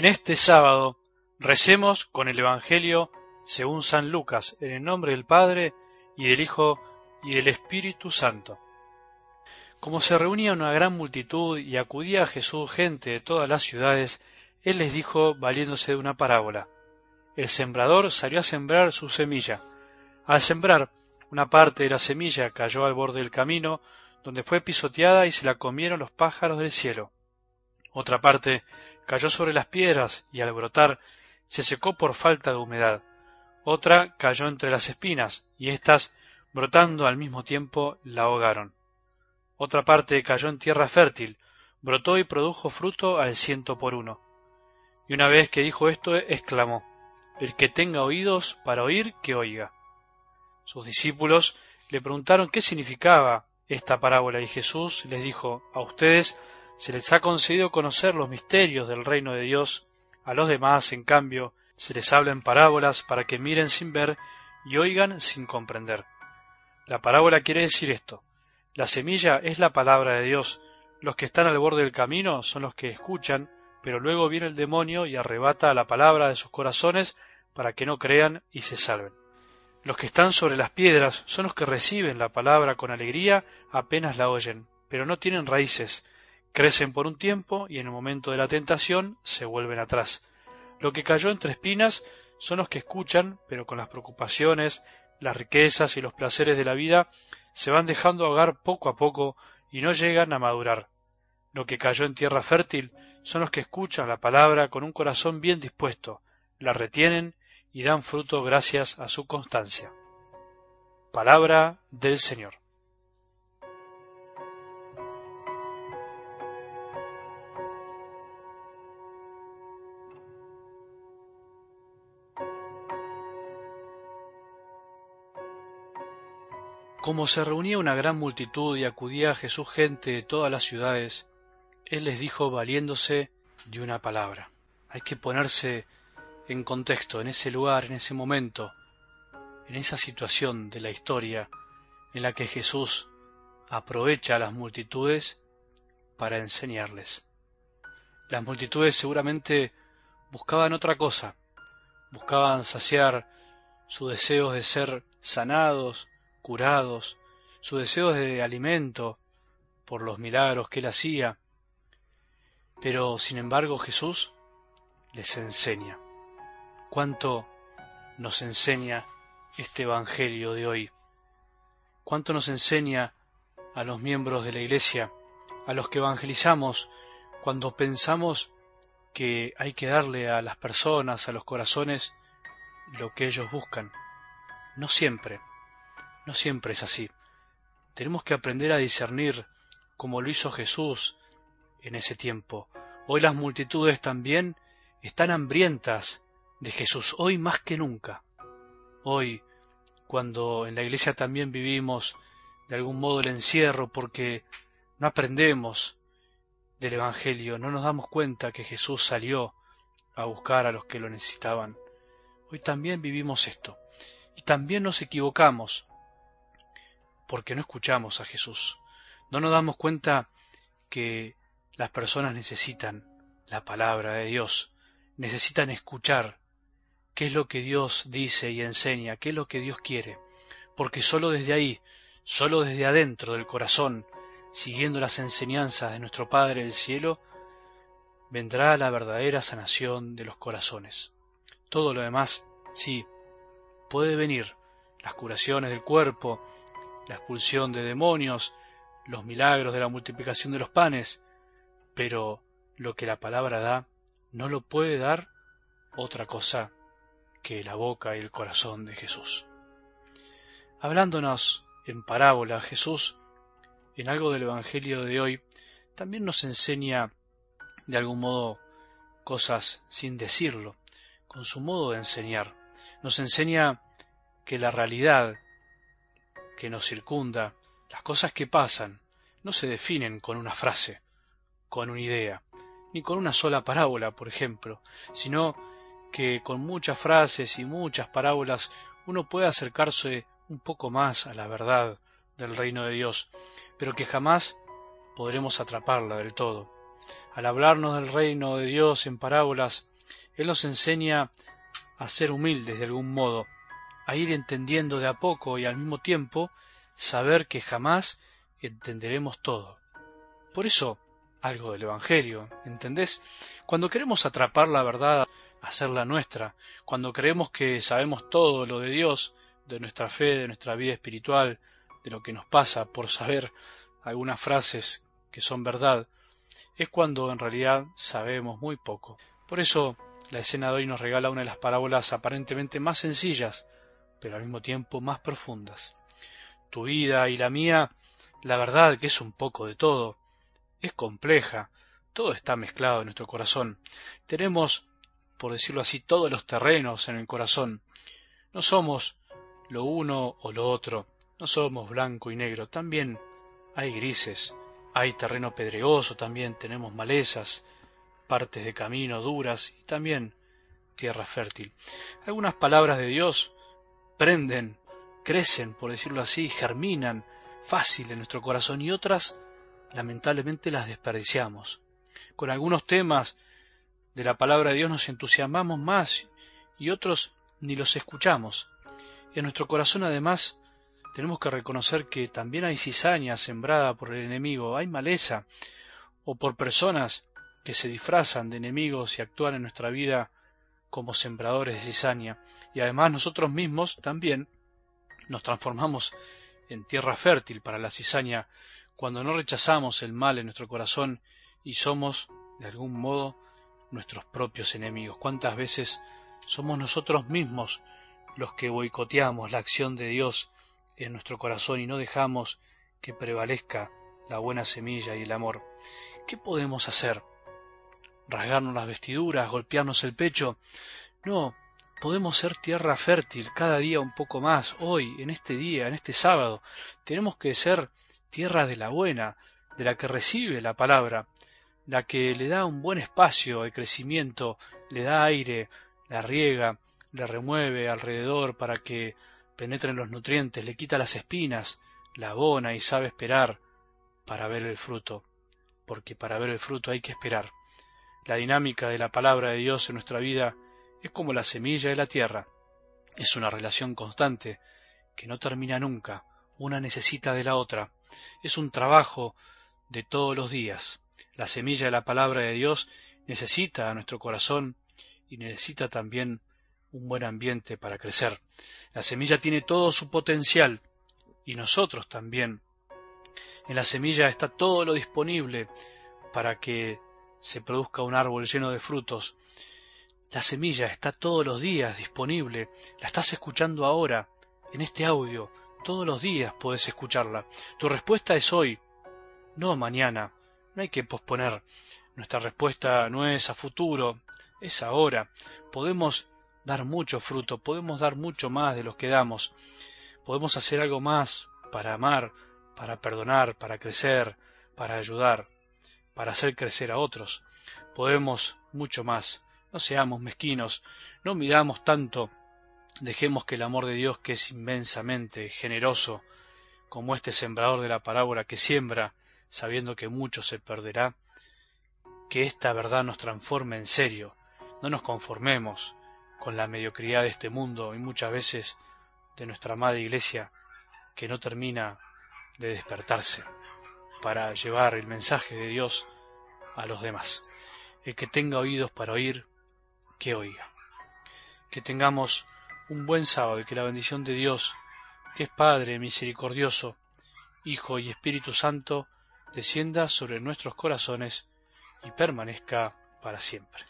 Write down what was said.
En este sábado recemos con el Evangelio según San Lucas, en el nombre del Padre y del Hijo y del Espíritu Santo. Como se reunía una gran multitud y acudía a Jesús gente de todas las ciudades, él les dijo valiéndose de una parábola. El sembrador salió a sembrar su semilla. Al sembrar, una parte de la semilla cayó al borde del camino, donde fue pisoteada y se la comieron los pájaros del cielo. Otra parte cayó sobre las piedras y al brotar se secó por falta de humedad. Otra cayó entre las espinas y éstas, brotando al mismo tiempo, la ahogaron. Otra parte cayó en tierra fértil, brotó y produjo fruto al ciento por uno. Y una vez que dijo esto, exclamó, El que tenga oídos para oír, que oiga. Sus discípulos le preguntaron qué significaba esta parábola y Jesús les dijo, A ustedes se les ha concedido conocer los misterios del reino de Dios, a los demás, en cambio, se les habla en parábolas para que miren sin ver y oigan sin comprender. La parábola quiere decir esto. La semilla es la palabra de Dios. Los que están al borde del camino son los que escuchan, pero luego viene el demonio y arrebata la palabra de sus corazones para que no crean y se salven. Los que están sobre las piedras son los que reciben la palabra con alegría apenas la oyen, pero no tienen raíces, Crecen por un tiempo y en el momento de la tentación se vuelven atrás. Lo que cayó entre espinas son los que escuchan, pero con las preocupaciones, las riquezas y los placeres de la vida se van dejando ahogar poco a poco y no llegan a madurar. Lo que cayó en tierra fértil son los que escuchan la palabra con un corazón bien dispuesto, la retienen y dan fruto gracias a su constancia. Palabra del Señor. Como se reunía una gran multitud y acudía a Jesús gente de todas las ciudades, él les dijo valiéndose de una palabra. Hay que ponerse en contexto, en ese lugar, en ese momento, en esa situación de la historia en la que Jesús aprovecha a las multitudes para enseñarles. Las multitudes seguramente buscaban otra cosa, buscaban saciar su deseo de ser sanados, curados, su deseo de alimento por los milagros que él hacía. Pero, sin embargo, Jesús les enseña. ¿Cuánto nos enseña este Evangelio de hoy? ¿Cuánto nos enseña a los miembros de la Iglesia, a los que evangelizamos, cuando pensamos que hay que darle a las personas, a los corazones, lo que ellos buscan? No siempre. No siempre es así. Tenemos que aprender a discernir como lo hizo Jesús en ese tiempo. Hoy las multitudes también están hambrientas de Jesús, hoy más que nunca. Hoy, cuando en la iglesia también vivimos de algún modo el encierro porque no aprendemos del Evangelio, no nos damos cuenta que Jesús salió a buscar a los que lo necesitaban. Hoy también vivimos esto. Y también nos equivocamos porque no escuchamos a Jesús. No nos damos cuenta que las personas necesitan la palabra de Dios, necesitan escuchar qué es lo que Dios dice y enseña, qué es lo que Dios quiere, porque sólo desde ahí, sólo desde adentro del corazón, siguiendo las enseñanzas de nuestro Padre del cielo, vendrá la verdadera sanación de los corazones. Todo lo demás, sí, puede venir, las curaciones del cuerpo, la expulsión de demonios, los milagros de la multiplicación de los panes, pero lo que la palabra da no lo puede dar otra cosa que la boca y el corazón de Jesús. Hablándonos en parábola, Jesús, en algo del Evangelio de hoy, también nos enseña de algún modo cosas sin decirlo, con su modo de enseñar. Nos enseña que la realidad que nos circunda, las cosas que pasan, no se definen con una frase, con una idea, ni con una sola parábola, por ejemplo, sino que con muchas frases y muchas parábolas uno puede acercarse un poco más a la verdad del reino de Dios, pero que jamás podremos atraparla del todo. Al hablarnos del reino de Dios en parábolas, Él nos enseña a ser humildes de algún modo, a ir entendiendo de a poco y al mismo tiempo saber que jamás entenderemos todo. Por eso, algo del Evangelio, ¿entendés? Cuando queremos atrapar la verdad, hacerla nuestra, cuando creemos que sabemos todo lo de Dios, de nuestra fe, de nuestra vida espiritual, de lo que nos pasa por saber algunas frases que son verdad, es cuando en realidad sabemos muy poco. Por eso la escena de hoy nos regala una de las parábolas aparentemente más sencillas, pero al mismo tiempo más profundas. Tu vida y la mía, la verdad que es un poco de todo, es compleja, todo está mezclado en nuestro corazón. Tenemos, por decirlo así, todos los terrenos en el corazón. No somos lo uno o lo otro, no somos blanco y negro, también hay grises, hay terreno pedregoso, también tenemos malezas, partes de camino duras y también tierra fértil. Algunas palabras de Dios prenden, crecen, por decirlo así, germinan fácil en nuestro corazón y otras lamentablemente las desperdiciamos. Con algunos temas de la palabra de Dios nos entusiasmamos más y otros ni los escuchamos. En nuestro corazón además tenemos que reconocer que también hay cizaña sembrada por el enemigo, hay maleza, o por personas que se disfrazan de enemigos y actúan en nuestra vida como sembradores de cizaña. Y además nosotros mismos también nos transformamos en tierra fértil para la cizaña cuando no rechazamos el mal en nuestro corazón y somos, de algún modo, nuestros propios enemigos. ¿Cuántas veces somos nosotros mismos los que boicoteamos la acción de Dios en nuestro corazón y no dejamos que prevalezca la buena semilla y el amor? ¿Qué podemos hacer? ¿Rasgarnos las vestiduras? ¿Golpearnos el pecho? No, podemos ser tierra fértil cada día un poco más, hoy, en este día, en este sábado. Tenemos que ser tierra de la buena, de la que recibe la palabra, la que le da un buen espacio de crecimiento, le da aire, la riega, le remueve alrededor para que penetren los nutrientes, le quita las espinas, la abona y sabe esperar para ver el fruto, porque para ver el fruto hay que esperar. La dinámica de la palabra de Dios en nuestra vida es como la semilla de la tierra, es una relación constante que no termina nunca, una necesita de la otra, es un trabajo de todos los días. La semilla de la palabra de Dios necesita a nuestro corazón y necesita también un buen ambiente para crecer. La semilla tiene todo su potencial y nosotros también. En la semilla está todo lo disponible para que se produzca un árbol lleno de frutos. La semilla está todos los días disponible. La estás escuchando ahora, en este audio. Todos los días puedes escucharla. Tu respuesta es hoy, no mañana. No hay que posponer. Nuestra respuesta no es a futuro, es ahora. Podemos dar mucho fruto, podemos dar mucho más de lo que damos. Podemos hacer algo más para amar, para perdonar, para crecer, para ayudar, para hacer crecer a otros. Podemos mucho más. No seamos mezquinos, no midamos tanto Dejemos que el amor de Dios, que es inmensamente generoso, como este sembrador de la parábola que siembra, sabiendo que mucho se perderá, que esta verdad nos transforme en serio. No nos conformemos con la mediocridad de este mundo y muchas veces de nuestra madre iglesia que no termina de despertarse para llevar el mensaje de Dios a los demás. El que tenga oídos para oír, que oiga. Que tengamos un buen sábado y que la bendición de Dios, que es Padre misericordioso, Hijo y Espíritu Santo, descienda sobre nuestros corazones y permanezca para siempre.